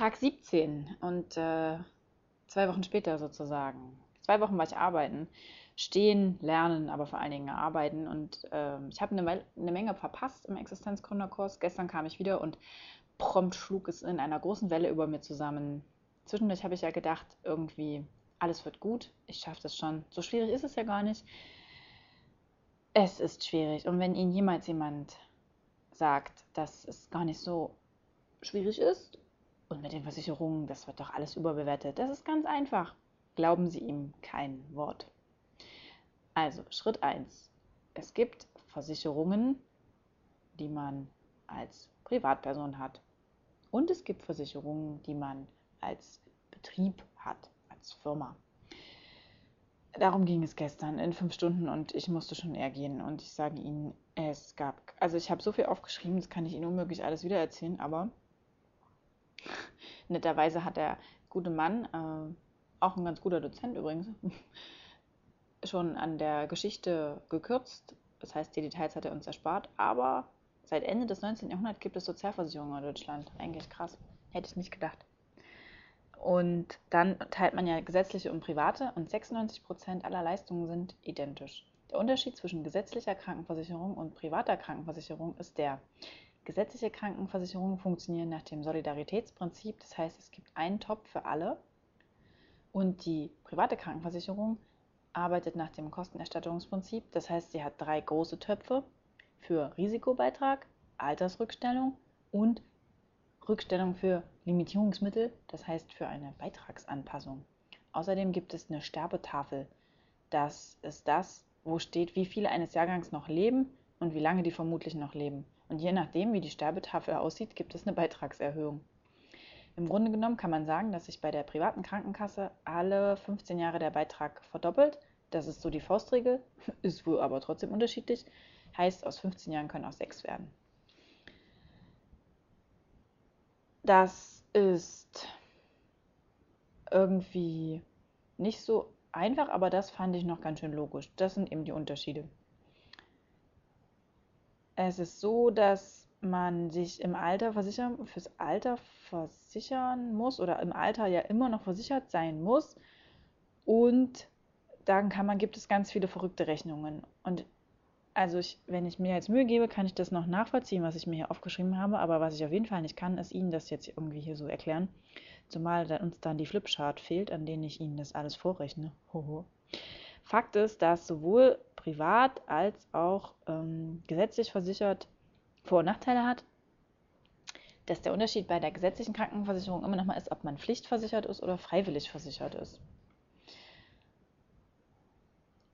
Tag 17 und äh, zwei Wochen später sozusagen. Zwei Wochen war ich arbeiten. Stehen, lernen, aber vor allen Dingen arbeiten. Und äh, ich habe eine, eine Menge verpasst im Existenzgründerkurs. Gestern kam ich wieder und prompt schlug es in einer großen Welle über mir zusammen. Zwischendurch habe ich ja gedacht, irgendwie, alles wird gut, ich schaffe das schon. So schwierig ist es ja gar nicht. Es ist schwierig. Und wenn Ihnen jemals jemand sagt, dass es gar nicht so schwierig ist und mit den Versicherungen, das wird doch alles überbewertet, das ist ganz einfach. Glauben Sie ihm kein Wort. Also, Schritt 1. Es gibt Versicherungen, die man als Privatperson hat. Und es gibt Versicherungen, die man als Betrieb hat, als Firma. Darum ging es gestern in fünf Stunden und ich musste schon eher gehen. Und ich sage Ihnen, es gab, also ich habe so viel aufgeschrieben, das kann ich Ihnen unmöglich alles wieder erzählen, aber netterweise hat der gute Mann, äh, auch ein ganz guter Dozent übrigens, schon an der Geschichte gekürzt. Das heißt, die Details hat er uns erspart, aber Seit Ende des 19. Jahrhunderts gibt es Sozialversicherungen in Deutschland. Eigentlich krass. Hätte ich nicht gedacht. Und dann teilt man ja gesetzliche und private und 96 Prozent aller Leistungen sind identisch. Der Unterschied zwischen gesetzlicher Krankenversicherung und privater Krankenversicherung ist der, gesetzliche Krankenversicherungen funktionieren nach dem Solidaritätsprinzip, das heißt, es gibt einen Topf für alle und die private Krankenversicherung arbeitet nach dem Kostenerstattungsprinzip, das heißt, sie hat drei große Töpfe für Risikobeitrag, Altersrückstellung und Rückstellung für Limitierungsmittel, das heißt für eine Beitragsanpassung. Außerdem gibt es eine Sterbetafel. Das ist das, wo steht, wie viele eines Jahrgangs noch leben und wie lange die vermutlich noch leben. Und je nachdem, wie die Sterbetafel aussieht, gibt es eine Beitragserhöhung. Im Grunde genommen kann man sagen, dass sich bei der privaten Krankenkasse alle 15 Jahre der Beitrag verdoppelt. Das ist so die Faustregel, ist wohl aber trotzdem unterschiedlich. Heißt, aus 15 Jahren können auch 6 werden. Das ist irgendwie nicht so einfach, aber das fand ich noch ganz schön logisch. Das sind eben die Unterschiede. Es ist so, dass man sich im Alter versichern, fürs Alter versichern muss oder im Alter ja immer noch versichert sein muss. Und dann kann man, gibt es ganz viele verrückte Rechnungen. Und also ich, wenn ich mir jetzt Mühe gebe, kann ich das noch nachvollziehen, was ich mir hier aufgeschrieben habe. Aber was ich auf jeden Fall nicht kann, ist Ihnen das jetzt irgendwie hier so erklären. Zumal uns dann die Flipchart fehlt, an denen ich Ihnen das alles vorrechne. Hoho. Fakt ist, dass sowohl privat als auch ähm, gesetzlich versichert Vor- und Nachteile hat. Dass der Unterschied bei der gesetzlichen Krankenversicherung immer noch mal ist, ob man pflichtversichert ist oder freiwillig versichert ist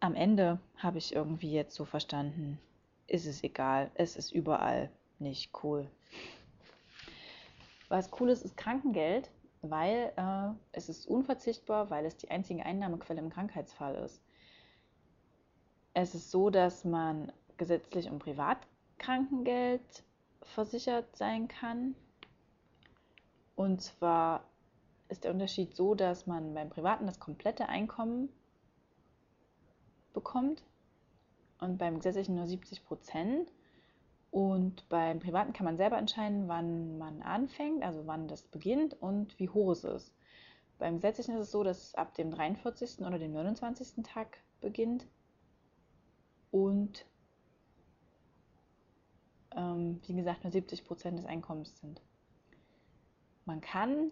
am Ende habe ich irgendwie jetzt so verstanden, ist es egal, es ist überall nicht cool. Was cool ist, ist Krankengeld, weil äh, es ist unverzichtbar, weil es die einzige Einnahmequelle im Krankheitsfall ist. Es ist so, dass man gesetzlich und privat Krankengeld versichert sein kann. Und zwar ist der Unterschied so, dass man beim Privaten das komplette Einkommen bekommt und beim gesetzlichen nur 70 Prozent. Und beim Privaten kann man selber entscheiden, wann man anfängt, also wann das beginnt und wie hoch es ist. Beim gesetzlichen ist es so, dass es ab dem 43. oder dem 29. Tag beginnt und ähm, wie gesagt nur 70 Prozent des Einkommens sind. Man kann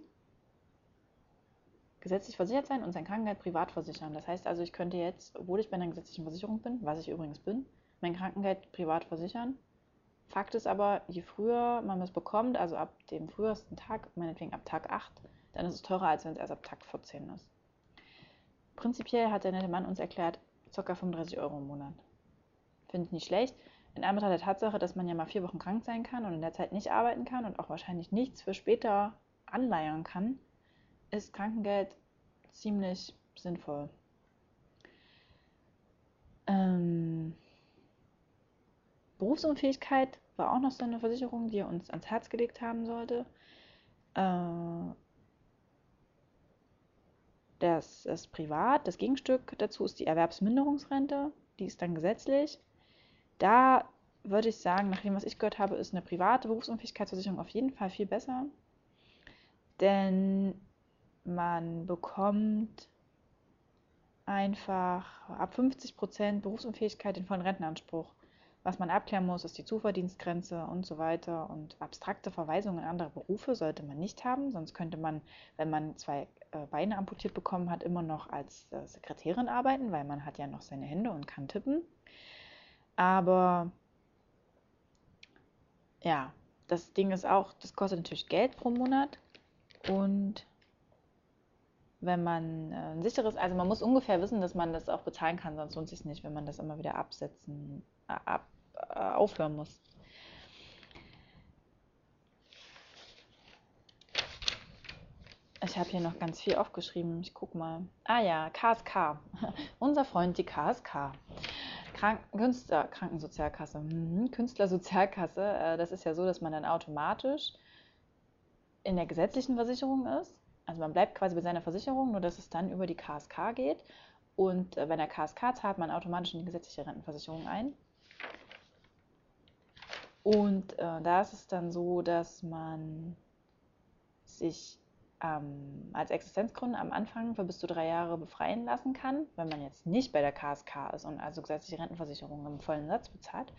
gesetzlich versichert sein und sein Krankengeld privat versichern. Das heißt also, ich könnte jetzt, obwohl ich bei einer gesetzlichen Versicherung bin, was ich übrigens bin, mein Krankengeld privat versichern. Fakt ist aber, je früher man es bekommt, also ab dem frühesten Tag, meinetwegen ab Tag 8, dann ist es teurer, als wenn es erst ab Tag 14 ist. Prinzipiell hat der nette Mann uns erklärt, ca. 35 Euro im Monat. Finde ich nicht schlecht. In Anbetracht der Tatsache, dass man ja mal vier Wochen krank sein kann und in der Zeit nicht arbeiten kann und auch wahrscheinlich nichts für später anleiern kann, ist Krankengeld ziemlich sinnvoll. Ähm, Berufsunfähigkeit war auch noch so eine Versicherung, die er uns ans Herz gelegt haben sollte. Äh, das ist privat. Das Gegenstück dazu ist die Erwerbsminderungsrente. Die ist dann gesetzlich. Da würde ich sagen, nach dem, was ich gehört habe, ist eine private Berufsunfähigkeitsversicherung auf jeden Fall viel besser denn man bekommt einfach ab 50 Prozent Berufsunfähigkeit den vollen Rentenanspruch. Was man abklären muss, ist die Zuverdienstgrenze und so weiter. Und abstrakte Verweisungen in andere Berufe sollte man nicht haben, sonst könnte man, wenn man zwei äh, Beine amputiert bekommen hat, immer noch als äh, Sekretärin arbeiten, weil man hat ja noch seine Hände und kann tippen. Aber ja, das Ding ist auch, das kostet natürlich Geld pro Monat und wenn man äh, ein sicheres, also man muss ungefähr wissen, dass man das auch bezahlen kann, sonst lohnt es sich nicht, wenn man das immer wieder absetzen, äh, ab, äh, aufhören muss. Ich habe hier noch ganz viel aufgeschrieben. Ich guck mal. Ah ja, KSK. Unser Freund, die KSK. Krank Künstler, Krankensozialkasse. Mhm. Künstlersozialkasse. Äh, das ist ja so, dass man dann automatisch in der gesetzlichen Versicherung ist also man bleibt quasi bei seiner Versicherung, nur dass es dann über die KSK geht. Und äh, bei der KSK zahlt man automatisch in die gesetzliche Rentenversicherung ein. Und äh, da ist es dann so, dass man sich ähm, als Existenzgründer am Anfang für bis zu drei Jahre befreien lassen kann, wenn man jetzt nicht bei der KSK ist und also gesetzliche Rentenversicherung im vollen Satz bezahlt.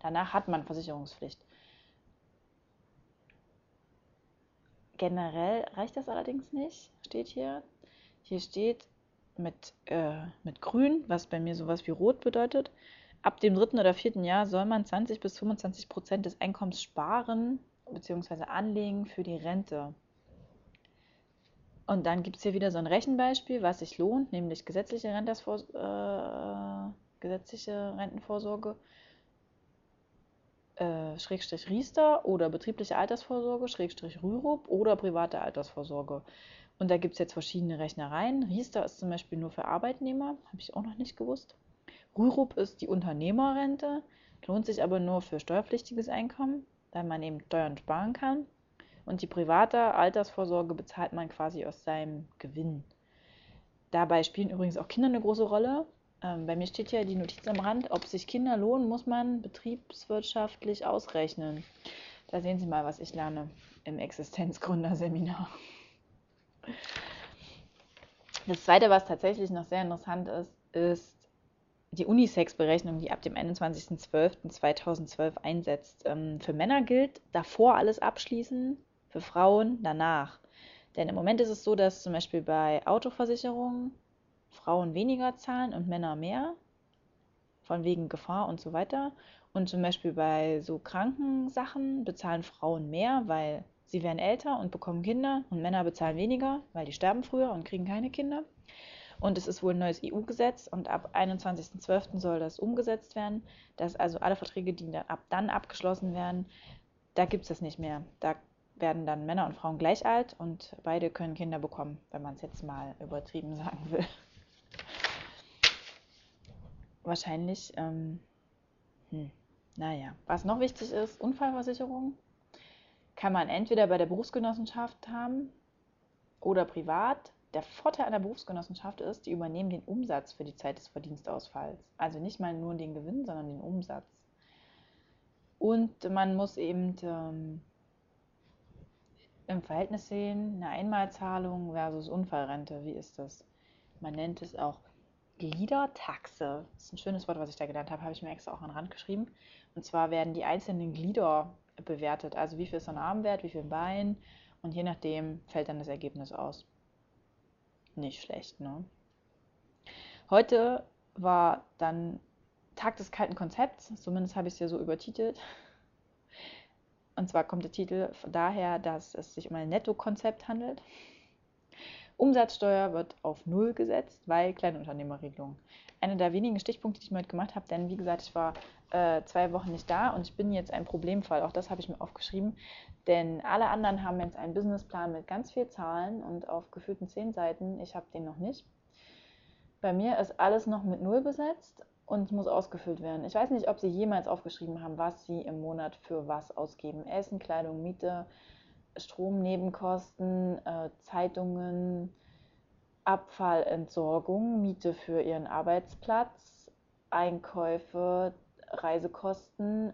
Danach hat man Versicherungspflicht. Generell reicht das allerdings nicht, steht hier. Hier steht mit, äh, mit grün, was bei mir sowas wie rot bedeutet. Ab dem dritten oder vierten Jahr soll man 20 bis 25 Prozent des Einkommens sparen bzw. anlegen für die Rente. Und dann gibt es hier wieder so ein Rechenbeispiel, was sich lohnt, nämlich gesetzliche, äh, gesetzliche Rentenvorsorge äh, Schrägstrich Riester oder betriebliche Altersvorsorge, Schrägstrich Rürup oder private Altersvorsorge. Und da gibt es jetzt verschiedene Rechnereien. Riester ist zum Beispiel nur für Arbeitnehmer, habe ich auch noch nicht gewusst. Rürup ist die Unternehmerrente, lohnt sich aber nur für steuerpflichtiges Einkommen, weil man eben Steuern sparen kann. Und die private Altersvorsorge bezahlt man quasi aus seinem Gewinn. Dabei spielen übrigens auch Kinder eine große Rolle. Ähm, bei mir steht ja die Notiz am Rand, ob sich Kinder lohnen, muss man betriebswirtschaftlich ausrechnen. Da sehen Sie mal, was ich lerne im Existenzgründerseminar. Das zweite, was tatsächlich noch sehr interessant ist, ist die Unisex-Berechnung, die ab dem 21.12.2012 einsetzt. Ähm, für Männer gilt davor alles abschließen, für Frauen danach. Denn im Moment ist es so, dass zum Beispiel bei Autoversicherungen Frauen weniger zahlen und Männer mehr, von wegen Gefahr und so weiter. Und zum Beispiel bei so Krankensachen bezahlen Frauen mehr, weil sie werden älter und bekommen Kinder und Männer bezahlen weniger, weil die sterben früher und kriegen keine Kinder. Und es ist wohl ein neues EU-Gesetz und ab 21.12. soll das umgesetzt werden, dass also alle Verträge, die dann ab dann abgeschlossen werden, da gibt es das nicht mehr. Da werden dann Männer und Frauen gleich alt und beide können Kinder bekommen, wenn man es jetzt mal übertrieben sagen will wahrscheinlich, ähm, hm, naja. Was noch wichtig ist, Unfallversicherung kann man entweder bei der Berufsgenossenschaft haben oder privat. Der Vorteil der Berufsgenossenschaft ist, die übernehmen den Umsatz für die Zeit des Verdienstausfalls. Also nicht mal nur den Gewinn, sondern den Umsatz. Und man muss eben ähm, im Verhältnis sehen, eine Einmalzahlung versus Unfallrente. Wie ist das? Man nennt es auch Gliedertaxe. Das ist ein schönes Wort, was ich da gelernt habe, habe ich mir extra auch an den Rand geschrieben. Und zwar werden die einzelnen Glieder bewertet, also wie viel ist ein Armwert, wie viel ein Bein und je nachdem fällt dann das Ergebnis aus. Nicht schlecht, ne? Heute war dann Tag des kalten Konzepts, zumindest habe ich es ja so übertitelt. Und zwar kommt der Titel daher, dass es sich um ein Netto-Konzept handelt. Umsatzsteuer wird auf Null gesetzt, weil Kleinunternehmerregelung. Einer der wenigen Stichpunkte, die ich mir heute gemacht habe, denn wie gesagt, ich war äh, zwei Wochen nicht da und ich bin jetzt ein Problemfall. Auch das habe ich mir aufgeschrieben, denn alle anderen haben jetzt einen Businessplan mit ganz viel Zahlen und auf gefühlten zehn Seiten. Ich habe den noch nicht. Bei mir ist alles noch mit Null besetzt und muss ausgefüllt werden. Ich weiß nicht, ob Sie jemals aufgeschrieben haben, was Sie im Monat für was ausgeben. Essen, Kleidung, Miete, Stromnebenkosten, äh, Zeitungen, Abfallentsorgung, Miete für ihren Arbeitsplatz, Einkäufe, Reisekosten,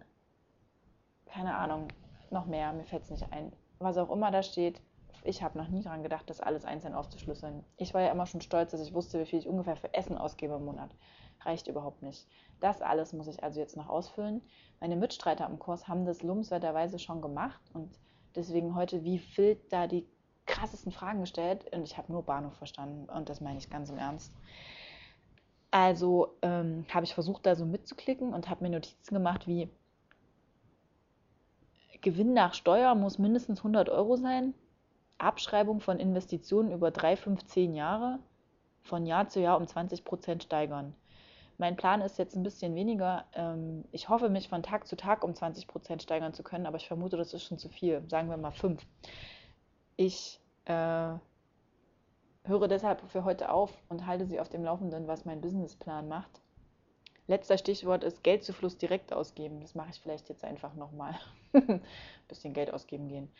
keine Ahnung, noch mehr, mir fällt es nicht ein. Was auch immer da steht, Ich habe noch nie daran gedacht, das alles einzeln aufzuschlüsseln. Ich war ja immer schon stolz, dass ich wusste, wie viel ich ungefähr für Essen ausgebe im Monat. Reicht überhaupt nicht. Das alles muss ich also jetzt noch ausfüllen. Meine Mitstreiter am Kurs haben das lobenswerterweise schon gemacht und deswegen heute wie Phil da die krassesten Fragen gestellt und ich habe nur Bahnhof verstanden und das meine ich ganz im Ernst. Also ähm, habe ich versucht, da so mitzuklicken und habe mir Notizen gemacht wie Gewinn nach Steuer muss mindestens 100 Euro sein, Abschreibung von Investitionen über 3, 5, 10 Jahre von Jahr zu Jahr um 20 Prozent steigern. Mein Plan ist jetzt ein bisschen weniger. Ähm, ich hoffe, mich von Tag zu Tag um 20 Prozent steigern zu können, aber ich vermute, das ist schon zu viel. Sagen wir mal 5. Ich äh, höre deshalb für heute auf und halte Sie auf dem Laufenden, was mein Businessplan macht. Letzter Stichwort ist Geldzufluss direkt ausgeben. Das mache ich vielleicht jetzt einfach nochmal. Bisschen Geld ausgeben gehen.